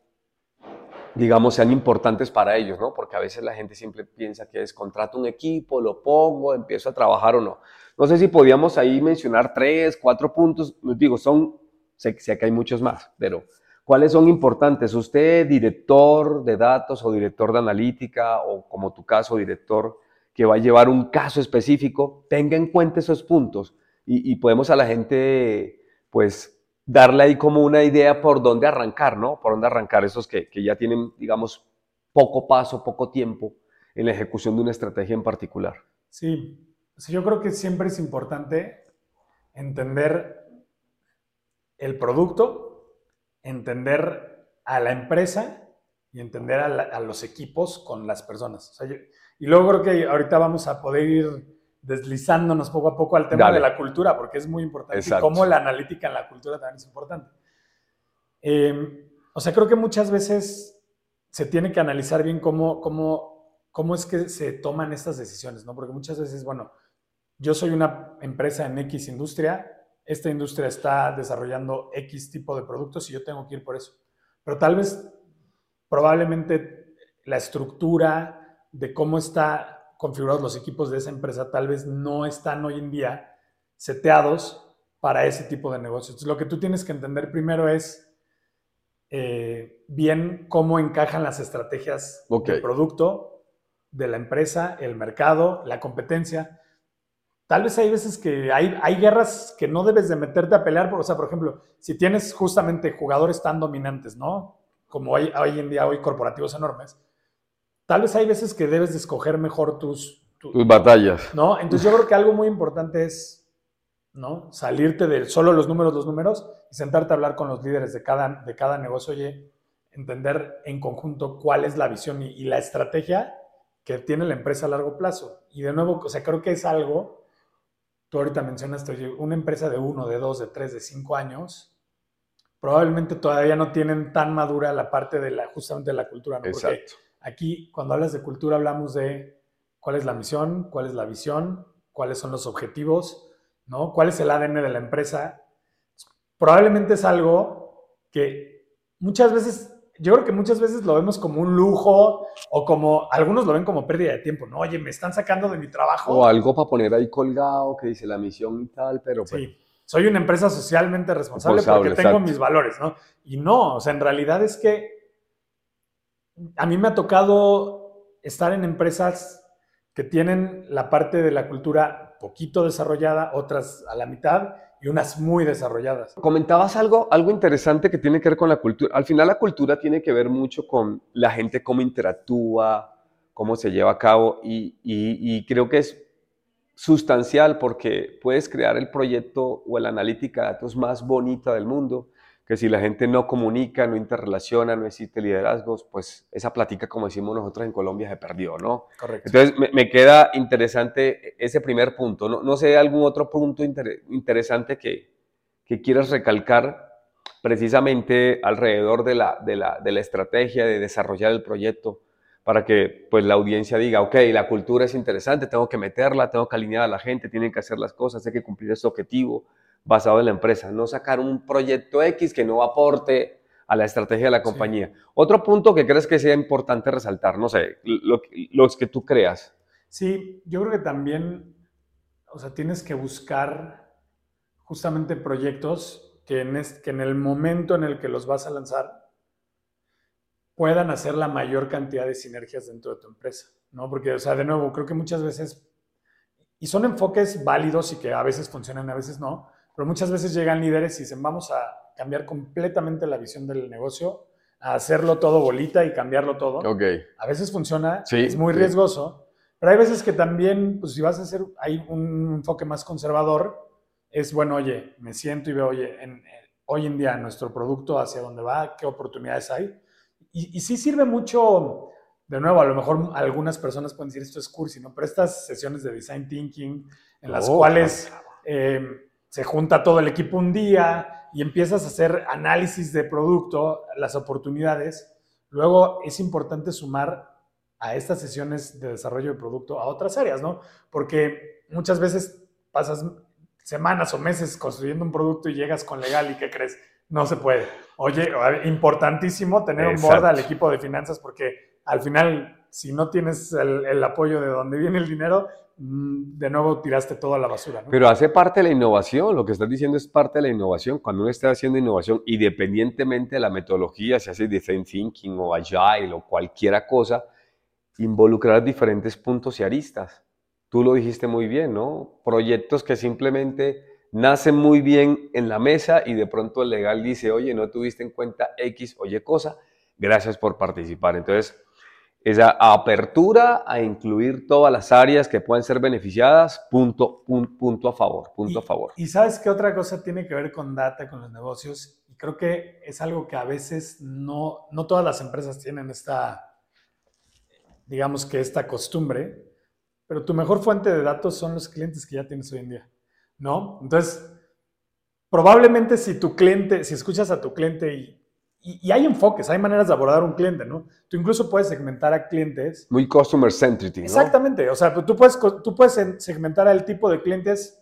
digamos, sean importantes para ellos, ¿no? Porque a veces la gente siempre piensa que es contrato un equipo, lo pongo, empiezo a trabajar o no. No sé si podíamos ahí mencionar tres, cuatro puntos, digo, son, sé que hay muchos más, pero ¿cuáles son importantes? Usted, director de datos o director de analítica o como tu caso, director que va a llevar un caso específico, tenga en cuenta esos puntos y, podemos a la gente, pues, darle ahí como una idea por dónde arrancar, ¿no? Por dónde arrancar esos que, que ya tienen, digamos, poco paso, poco tiempo en la ejecución de una estrategia en particular. Sí, yo creo que siempre es importante entender el producto, entender a la empresa y entender a, los equipos con las personas. Y luego creo que ahorita vamos a poder ir deslizándonos poco a poco al tema de la cultura, porque es muy importante. Y cómo la analítica en la cultura también es importante. Em, o sea, creo que muchas veces se tiene que analizar bien cómo, cómo, cómo es que se toman estas decisiones, ¿no? Porque muchas veces, bueno, yo soy una empresa en X industria, esta industria está desarrollando X tipo de productos y yo tengo que ir por eso. Pero tal vez, probablemente la estructura, de cómo está configurados los equipos de esa empresa tal vez no están hoy en día seteados para ese tipo de negocios. lo que tú tienes que entender primero es eh, bien cómo encajan las estrategias del producto, de la empresa, el mercado, la competencia. Tal vez hay veces que hay, hay guerras que no debes de meterte a pelear, por, o sea, por ejemplo, si tienes justamente jugadores tan dominantes, ¿no? Como hay hoy en día, hoy corporativos enormes, tal vez hay veces que debes de escoger mejor tus, tus batallas. ¿No? Entonces yo creo que algo muy importante es, ¿no? Salirte de solo los números, los números y sentarte a hablar con los líderes de cada, de cada negocio. Oye, entender en conjunto cuál es la visión y, la estrategia que tiene la empresa a largo plazo. Y de nuevo, o sea, creo que es algo, tú ahorita mencionaste, oye, una empresa de uno, de dos, de tres, de cinco años, probablemente todavía no tienen tan madura la parte de la, justamente de la cultura, ¿no? Exacto. Aquí, cuando hablas de cultura, hablamos de cuál es la misión, cuál es la visión, cuáles son los objetivos, ¿no? ¿Cuál es el ADN de la empresa? Probablemente es algo que muchas veces, yo creo que muchas veces lo vemos como un lujo o como, algunos lo ven como pérdida de tiempo, ¿no? Oye, me están sacando de mi trabajo. O algo para poner ahí colgado que dice la misión y tal, pero... Pues sí, soy una empresa socialmente responsable, porque tengo mis valores, ¿no? Y no, o sea, en realidad es que a mí me ha tocado estar en empresas que tienen la parte de la cultura poquito desarrollada, otras a la mitad y unas muy desarrolladas. Comentabas algo, algo interesante que tiene que ver con la cultura. Al final la cultura tiene que ver mucho con la gente, cómo interactúa, cómo se lleva a cabo y, y creo que es sustancial porque puedes crear el proyecto o la analítica de datos más bonita del mundo, que si la gente no comunica, no interrelaciona, no existe liderazgos, pues esa plática, como decimos nosotros en Colombia, se perdió, ¿no? Correcto. Entonces, me, queda interesante ese primer punto. No, no sé, algún otro punto interesante que, que quieras recalcar precisamente alrededor de la, de, la, de la estrategia de desarrollar el proyecto para que pues la audiencia diga, ok, la cultura es interesante, tengo que meterla, tengo que alinear a la gente, tienen que hacer las cosas, hay que cumplir este objetivo, basado en la empresa, no sacar un proyecto X que no aporte a la estrategia de la compañía. Otro punto que crees que sea importante resaltar, no sé, los que tú creas. Sí, yo creo que también, o sea, tienes que buscar justamente proyectos que en, que en el momento en el que los vas a lanzar puedan hacer la mayor cantidad de sinergias dentro de tu empresa, ¿no? Porque, o sea, de nuevo, creo que muchas veces, y son enfoques válidos y que a veces funcionan, a veces no, pero muchas veces llegan líderes y dicen, vamos a cambiar completamente la visión del negocio, a hacerlo todo bolita y cambiarlo todo. Okay. A veces funciona, es muy riesgoso, pero hay veces que también, pues si vas a hacer, hay un enfoque más conservador, es bueno, oye, me siento y veo, oye, en, hoy en día nuestro producto hacia dónde va, qué oportunidades hay. Y, y, sí sirve mucho, de nuevo, a lo mejor algunas personas pueden decir esto es cursi, ¿no? Pero estas sesiones de design thinking en las oh, cuales... Eh, se junta todo el equipo un día y empiezas a hacer análisis de producto, las oportunidades. Luego es importante sumar a estas sesiones de desarrollo de producto a otras áreas, ¿no? Porque muchas veces pasas semanas o meses construyendo un producto y llegas con legal y ¿qué crees? No se puede. Oye, importantísimo tener un board al equipo de finanzas porque al final, si no tienes el, apoyo de donde viene el dinero, Mm, de nuevo tiraste toda la basura. Pero hace parte de la innovación, lo que estás diciendo es parte de la innovación. Cuando uno está haciendo innovación, independientemente de la metodología, si hace design thinking o agile o cualquiera cosa, involucrar diferentes puntos y aristas. Tú lo dijiste muy bien, ¿no? Proyectos que simplemente nacen muy bien en la mesa y de pronto el legal dice, oye, no tuviste en cuenta X, oye cosa, gracias por participar. Entonces, esa apertura a incluir todas las áreas que pueden ser beneficiadas, punto, punto, a favor, punto a favor. Y sabes qué otra cosa tiene que ver con data, con los negocios, y creo que es algo que a veces no, no todas las empresas tienen esta, digamos que esta costumbre, pero tu mejor fuente de datos son los clientes que ya tienes hoy en día, ¿no? Entonces, probablemente si tu cliente, si escuchas a tu cliente y y, hay enfoques, hay maneras de abordar un cliente, ¿no? Tú incluso puedes segmentar a clientes. Muy customer centric, ¿no? Exactamente. O sea, tú puedes, tú puedes segmentar al tipo de clientes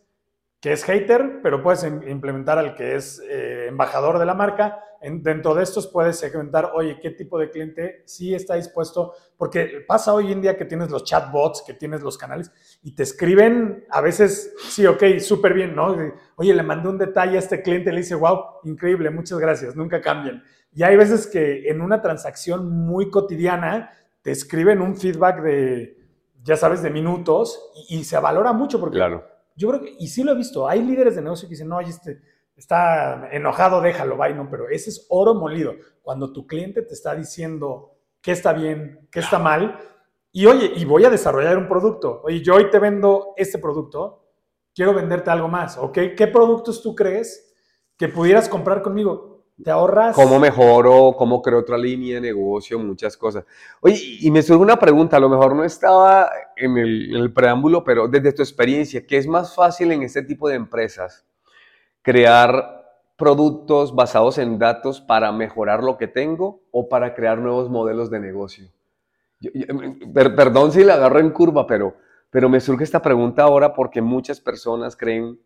que es hater, pero puedes implementar al que es eh, embajador de la marca. En, dentro de estos puedes segmentar, oye, qué tipo de cliente sí está dispuesto, porque pasa hoy en día que tienes los chatbots, que tienes los canales, y te escriben a veces, sí, ok, súper bien, ¿no? Oye, le mandé un detalle a este cliente, le dice, wow, increíble, muchas gracias, nunca cambian. Y hay veces que en una transacción muy cotidiana te escriben un feedback de, ya sabes, de minutos y, se valora mucho porque claro. Yo creo que, y sí lo he visto, hay líderes de negocio que dicen, no, oye, este está enojado, déjalo, bye, no, pero ese es oro molido. Cuando tu cliente te está diciendo qué está bien, qué está mal, y oye, y voy a desarrollar un producto, oye, yo hoy te vendo este producto, quiero venderte algo más, ¿ok? ¿Qué productos tú crees que pudieras comprar conmigo? ¿Cómo mejoro? ¿Cómo creo otra línea de negocio? Muchas cosas. Oye, y me surge una pregunta, a lo mejor no estaba en el, preámbulo, pero desde tu experiencia, ¿qué es más fácil en este tipo de empresas? ¿Crear productos basados en datos para mejorar lo que tengo o para crear nuevos modelos de negocio? perdón si la agarro en curva, pero, pero me surge esta pregunta ahora porque muchas personas creen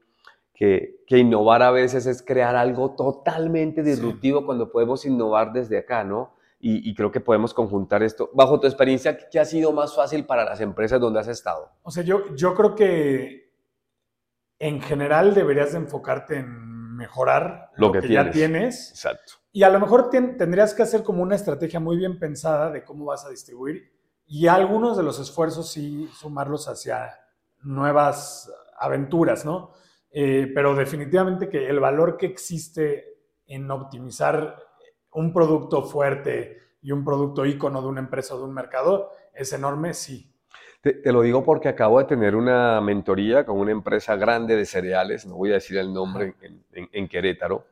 que, que innovar a veces es crear algo totalmente disruptivo cuando podemos innovar desde acá, ¿no? Y, y, creo que podemos conjuntar esto. Bajo tu experiencia, ¿qué ha sido más fácil para las empresas donde has estado? O sea, yo, yo creo que en general deberías de enfocarte en mejorar lo, que, ya tienes. Exacto. Y a lo mejor tendrías que hacer como una estrategia muy bien pensada de cómo vas a distribuir y algunos de los esfuerzos sí sumarlos hacia nuevas aventuras, ¿no? Eh, pero definitivamente que el valor que existe en optimizar un producto fuerte y un producto ícono de una empresa o de un mercado es enorme, sí. Te, lo digo porque acabo de tener una mentoría con una empresa grande de cereales, no voy a decir el nombre, en, Querétaro.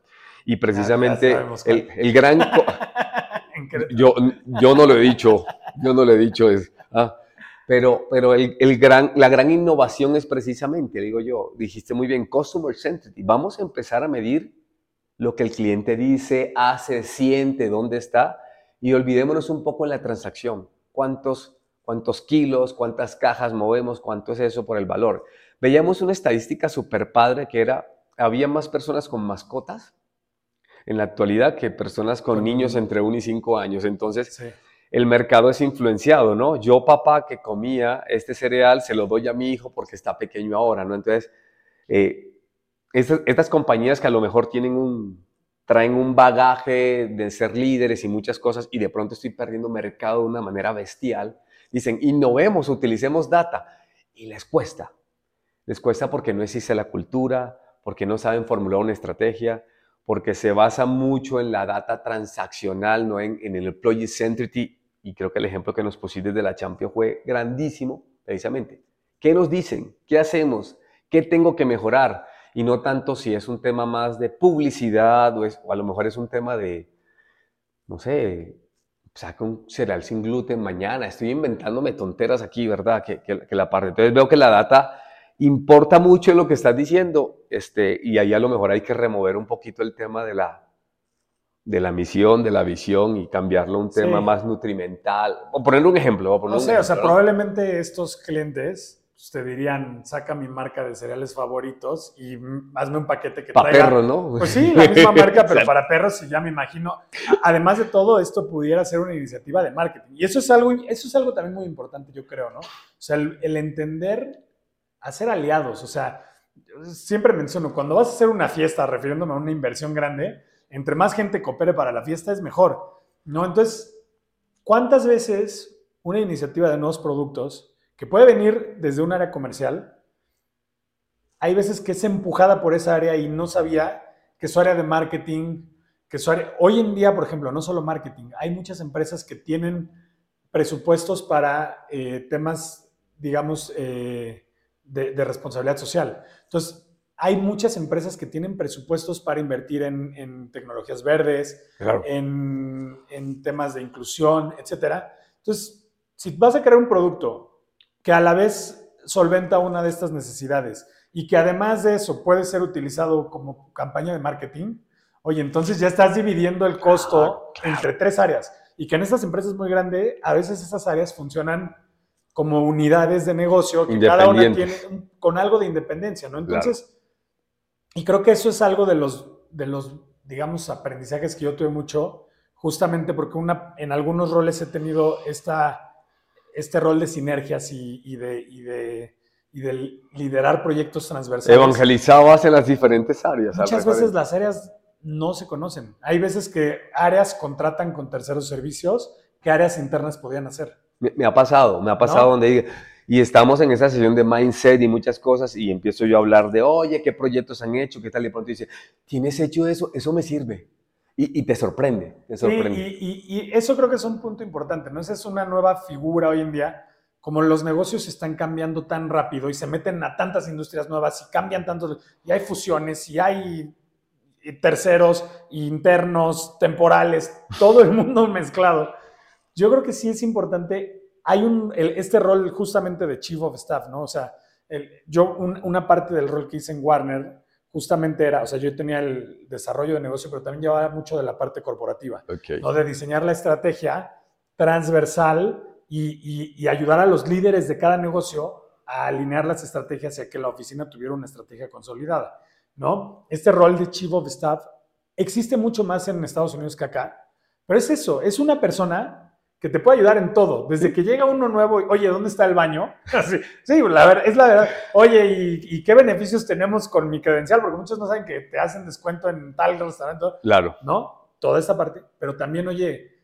Y precisamente el, gran... yo, yo no lo he dicho, yo no lo he dicho. Es, ah, pero pero el, gran, la gran innovación es precisamente, digo yo, dijiste muy bien, Customer Centered. Vamos a empezar a medir lo que el cliente dice, hace, siente, dónde está. Y olvidémonos un poco en la transacción. ¿Cuántos cuántos kilos, cuántas cajas movemos, cuánto es eso por el valor. Veíamos una estadística súper padre que era, había más personas con mascotas en la actualidad que personas con niños entre 1 y 5 años. Entonces, el mercado es influenciado, ¿no? Yo, papá, que comía este cereal, se lo doy a mi hijo porque está pequeño ahora, ¿no? Entonces, eh, estas, compañías que a lo mejor tienen un, traen un bagaje de ser líderes y muchas cosas y de pronto estoy perdiendo mercado de una manera bestial, Dicen, innovemos, utilicemos data. Y les cuesta. Les cuesta porque no existe la cultura, porque no saben formular una estrategia, porque se basa mucho en la data transaccional, no en, el employee centrity. Y creo que el ejemplo que nos pusiste de la Champions fue grandísimo, precisamente. ¿Qué nos dicen? ¿Qué hacemos? ¿Qué tengo que mejorar? Y no tanto si es un tema más de publicidad o, o a lo mejor es un tema de, no sé, saca un cereal sin gluten mañana. Estoy inventándome tonteras aquí, ¿verdad? Que, que, la parte. Entonces veo que la data importa mucho en lo que estás diciendo este, y ahí a lo mejor hay que remover un poquito el tema de la, de la misión, de la visión y cambiarlo a un tema más nutrimental. O ponerle un ejemplo. no sé, o sea, probablemente estos clientes pues, te dirían, saca mi marca de cereales favoritos y hazme un paquete que para traiga... perros, ¿no? Pues sí, la misma marca, pero para perros, y ya me imagino. Además de todo, esto pudiera ser una iniciativa de marketing. Y eso es algo, eso es algo también muy importante, yo creo, ¿no? O sea, el, entender, hacer aliados. O sea, siempre menciono, cuando vas a hacer una fiesta, refiriéndome a una inversión grande, entre más gente coopere para la fiesta es mejor, ¿no? Entonces, ¿cuántas veces una iniciativa de nuevos productos que puede venir desde un área comercial, hay veces que es empujada por esa área y no sabía que su área de marketing, que su área... Hoy en día, por ejemplo, no solo marketing, hay muchas empresas que tienen presupuestos para eh, temas, digamos, eh, de, responsabilidad social. Entonces, hay muchas empresas que tienen presupuestos para invertir en, tecnologías verdes, en, en, temas de inclusión, etc. Entonces, si vas a crear un producto que a la vez solventa una de estas necesidades y que además de eso puede ser utilizado como campaña de marketing, oye, entonces ya estás dividiendo el costo entre tres áreas. Y que en estas empresas muy grandes a veces esas áreas funcionan como unidades de negocio que cada una tiene con algo de independencia, ¿no? Entonces, y creo que eso es algo de los, de los, digamos, aprendizajes que yo tuve mucho, justamente porque una, en algunos roles he tenido esta este rol de sinergias y, de, de, liderar proyectos transversales. Evangelizabas en las diferentes áreas. Muchas veces las áreas no se conocen. Hay veces que áreas contratan con terceros servicios que áreas internas podían hacer. Me, ha pasado, me ha pasado donde y estamos en esa sesión de mindset y muchas cosas y empiezo yo a hablar de, oye, ¿qué proyectos han hecho? ¿Qué tal? Y pronto dice, ¿tienes hecho eso? Eso me sirve. Y, te sorprende, te sorprende. y, eso creo que es un punto importante, ¿no? Esa es una nueva figura hoy en día, como los negocios están cambiando tan rápido y se meten a tantas industrias nuevas y cambian tanto, y hay fusiones y hay terceros, internos, temporales, todo el mundo mezclado. Yo creo que sí es importante, hay un, este rol justamente de Chief of Staff, ¿no? O sea, yo una parte del rol que hice en Warner justamente era, o sea, yo tenía el desarrollo de negocio, pero también llevaba mucho de la parte corporativa, ¿no? De diseñar la estrategia transversal y, y ayudar a los líderes de cada negocio a alinear las estrategias y a que la oficina tuviera una estrategia consolidada, ¿no? Este rol de Chief of Staff existe mucho más en Estados Unidos que acá, pero es eso, es una persona que te puede ayudar en todo, desde que llega uno nuevo, y, oye, ¿dónde está el baño? sí, la verdad, es la verdad. Oye, ¿y, qué beneficios tenemos con mi credencial? Porque muchos no saben que te hacen descuento en tal restaurante. Claro. ¿No? Toda esa parte. Pero también, oye,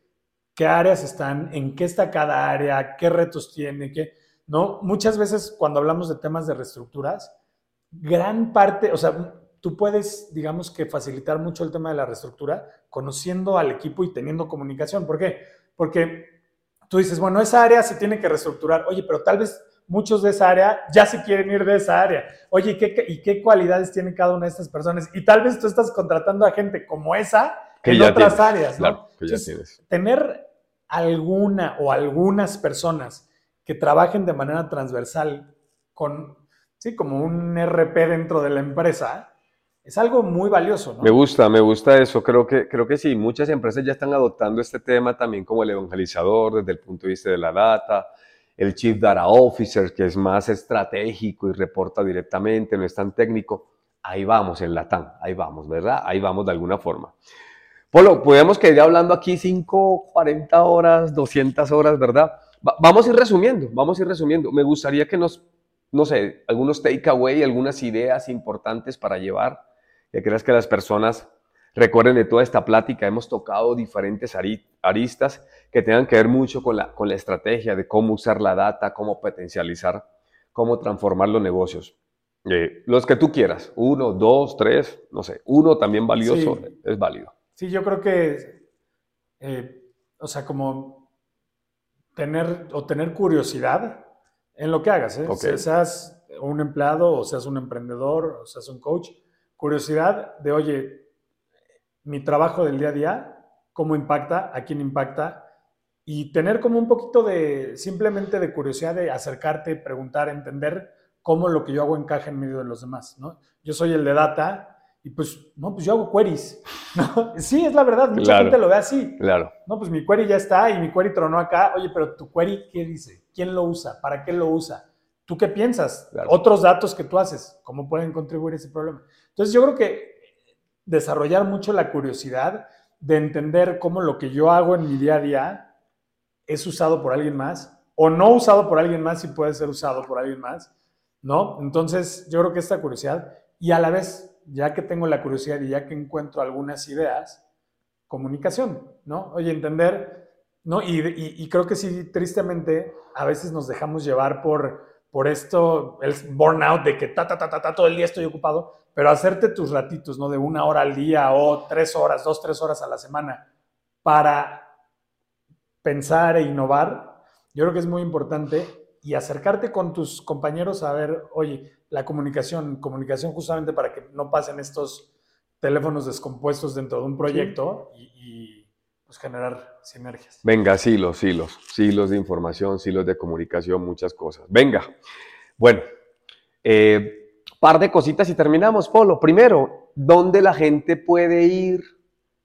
¿qué áreas están? ¿En qué está cada área? ¿Qué retos tiene? ¿Qué? ¿no? Muchas veces cuando hablamos de temas de reestructuras, gran parte, o sea, tú puedes, digamos que facilitar mucho el tema de la reestructura conociendo al equipo y teniendo comunicación. ¿Por qué? Porque tú dices, bueno, esa área se tiene que reestructurar, oye, pero tal vez muchos de esa área ya se quieren ir de esa área. Oye, ¿y qué, y qué cualidades tiene cada una de estas personas? Y tal vez tú estás contratando a gente como esa en otras áreas, ¿no? tener alguna o algunas personas que trabajen de manera transversal con, sí, como un RP dentro de la empresa, es algo muy valioso. Me gusta, me gusta eso. Creo que, creo que sí, muchas empresas ya están adoptando este tema también como el evangelizador desde el punto de vista de la data, el Chief Data Officer, que es más estratégico y reporta directamente, no es tan técnico. Ahí vamos en Latam, ahí vamos, ¿verdad? Ahí vamos de alguna forma. Polo, podemos quedar hablando aquí 5, 40 horas, 200 horas, ¿verdad? vamos a ir resumiendo, vamos a ir resumiendo. Me gustaría que nos, no sé, algunos takeaway, algunas ideas importantes para llevar, que creas que las personas recuerden de toda esta plática. Hemos tocado diferentes aristas que tengan que ver mucho con la, con la estrategia de cómo usar la data, cómo potencializar, cómo transformar los negocios. Eh, los que tú quieras, uno, dos, tres, no sé, uno también valioso, es válido. Sí, yo creo que, eh, o sea, como tener o tener curiosidad en lo que hagas, ¿eh? seas un empleado o seas un emprendedor o seas un coach, curiosidad de, oye, mi trabajo del día a día, cómo impacta, a quién impacta, y tener como un poquito de, simplemente de curiosidad de acercarte, preguntar, entender cómo lo que yo hago encaja en medio de los demás, ¿no? Yo soy el de data, y pues, no, pues yo hago queries. ¿no? Sí, es la verdad, mucha gente lo ve así. Claro. No, pues mi query ya está y mi query tronó acá. Oye, pero tu query, ¿qué dice? ¿Quién lo usa? ¿Para qué lo usa? ¿Tú qué piensas? Otros datos que tú haces, ¿cómo pueden contribuir a ese problema? Entonces yo creo que desarrollar mucho la curiosidad de entender cómo lo que yo hago en mi día a día es usado por alguien más o no usado por alguien más y puede ser usado por alguien más, ¿no? Entonces yo creo que esta curiosidad y a la vez ya que tengo la curiosidad y ya que encuentro algunas ideas, comunicación, ¿no? Oye, entender, ¿no? Y, creo que sí, tristemente, a veces nos dejamos llevar por, por esto, el burnout de que ta, ta, ta, ta, ta, todo el día estoy ocupado, pero hacerte tus ratitos, ¿no? De una hora al día o tres horas, dos, tres horas a la semana para pensar e innovar, yo creo que es muy importante y acercarte con tus compañeros a ver, oye, la comunicación, comunicación justamente para que no pasen estos teléfonos descompuestos dentro de un proyecto y, pues, generar sinergias. Venga, silos, hilos, hilos de información, hilos de comunicación, muchas cosas. Venga, bueno, eh, par de cositas y terminamos, Polo. Primero, ¿dónde la gente puede ir?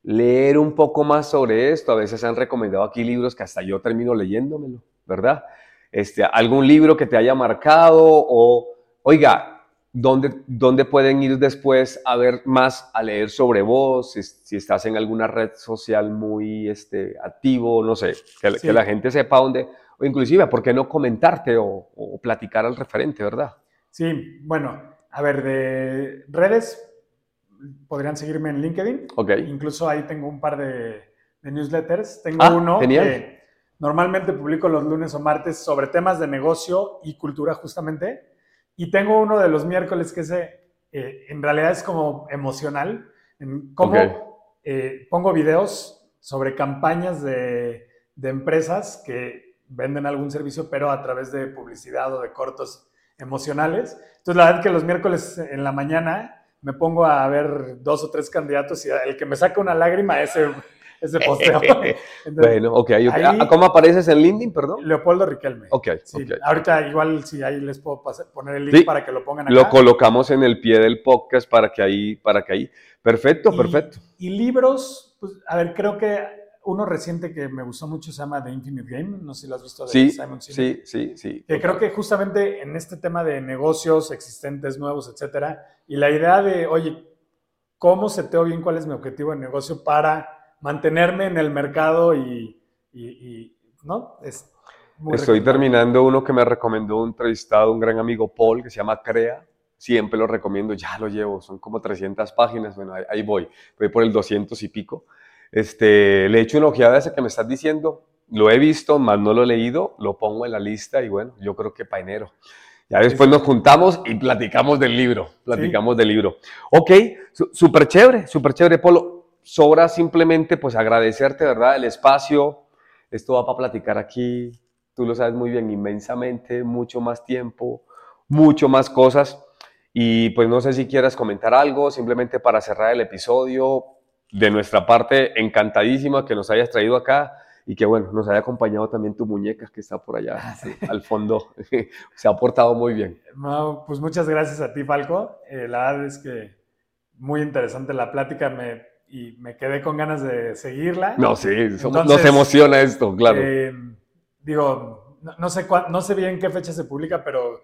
leer un poco más sobre esto. A veces han recomendado aquí libros que hasta yo termino leyéndomelo, ¿verdad? Este, algún libro que te haya marcado o Oiga, ¿dónde, ¿dónde pueden ir después a ver más, a leer sobre vos? Si, estás en alguna red social muy este, activo, no sé, que, la gente sepa dónde, o inclusive, ¿por qué no comentarte o, platicar al referente, verdad? Sí, bueno, a ver, de redes podrían seguirme en LinkedIn. Ok. Incluso ahí tengo un par de, newsletters. Tengo ah, uno que normalmente publico los lunes o martes sobre temas de negocio y cultura justamente. Y tengo uno de los miércoles que ese, eh, en realidad es como emocional, en cómo eh, pongo videos sobre campañas de, de, empresas que venden algún servicio, pero a través de publicidad o de cortos emocionales. Entonces, la verdad que los miércoles en la mañana me pongo a ver dos o tres candidatos y el que me saca una lágrima, ese ese posteo. bueno, ok. ¿Cómo apareces en LinkedIn, perdón? Leopoldo Riquelme. Ok, sí, Ahorita igual si ahí les puedo poner el link para que lo pongan acá. Lo colocamos en el pie del podcast para que ahí, para que ahí. Perfecto, perfecto. Y libros, pues, a ver, creo que uno reciente que me gustó mucho se llama The Infinite Game, no sé si lo has visto de sí, Simon Sí, sí, sí. Que creo que justamente en este tema de negocios existentes, nuevos, etcétera, y la idea de, oye, ¿cómo seteo bien cuál es mi objetivo de negocio para mantenerme en el mercado y, ¿no? Estoy terminando uno que me recomendó un entrevistado, un gran amigo Paul, que se llama Crea. Siempre lo recomiendo, ya lo llevo, son como 300 páginas, bueno, ahí, voy, voy por el 200 y pico. Este, le he hecho una ojeada a ese que me estás diciendo, lo he visto, más no lo he leído, lo pongo en la lista y bueno, yo creo que painero. Ya después nos juntamos y platicamos del libro, platicamos del libro. Ok, súper chévere, súper chévere, Polo sobra simplemente pues agradecerte, ¿verdad? El espacio. Esto va para platicar aquí, tú lo sabes muy bien, inmensamente, mucho más tiempo, mucho más cosas. Y pues no sé si quieras comentar algo, simplemente para cerrar el episodio. De nuestra parte, encantadísima que nos hayas traído acá y que bueno, nos haya acompañado también tu muñeca que está por allá ah, al fondo. Se ha portado muy bien. pues muchas gracias a ti, Falco. Eh, la verdad es que muy interesante la plática. Me y me quedé con ganas de seguirla. No, sí, nos emociona esto, claro. Eh, digo, no, sé no sé bien qué fecha se publica, pero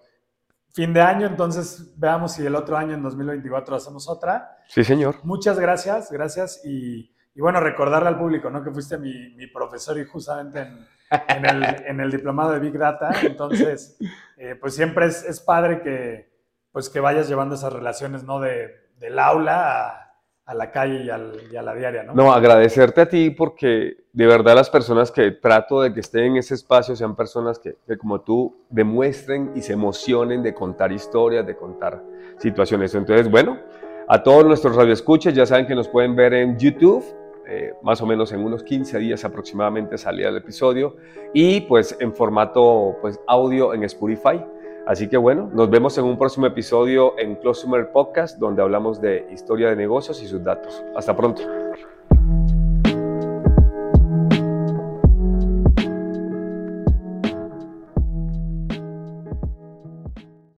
fin de año, entonces veamos si el otro año, en 2024, hacemos otra. Sí, señor. Muchas gracias, gracias. Y, bueno, recordarle al público, ¿no? Que fuiste mi, mi profesor y justamente en, en, el, en, el, diplomado de Big Data. Entonces, eh, pues siempre es, es, padre que, pues que vayas llevando esas relaciones, ¿no? De, del aula a a la calle y, a la diaria, ¿no? No, agradecerte a ti porque de verdad las personas que trato de que estén en ese espacio sean personas que, como tú demuestren y se emocionen de contar historias, de contar situaciones. Entonces, bueno, a todos nuestros radioescuchas ya saben que nos pueden ver en YouTube, eh, más o menos en unos 15 días aproximadamente salía el episodio y pues en formato pues audio en Spotify. Así que bueno, nos vemos en un próximo episodio en Closumer Podcast, donde hablamos de historia de negocios y sus datos. Hasta pronto.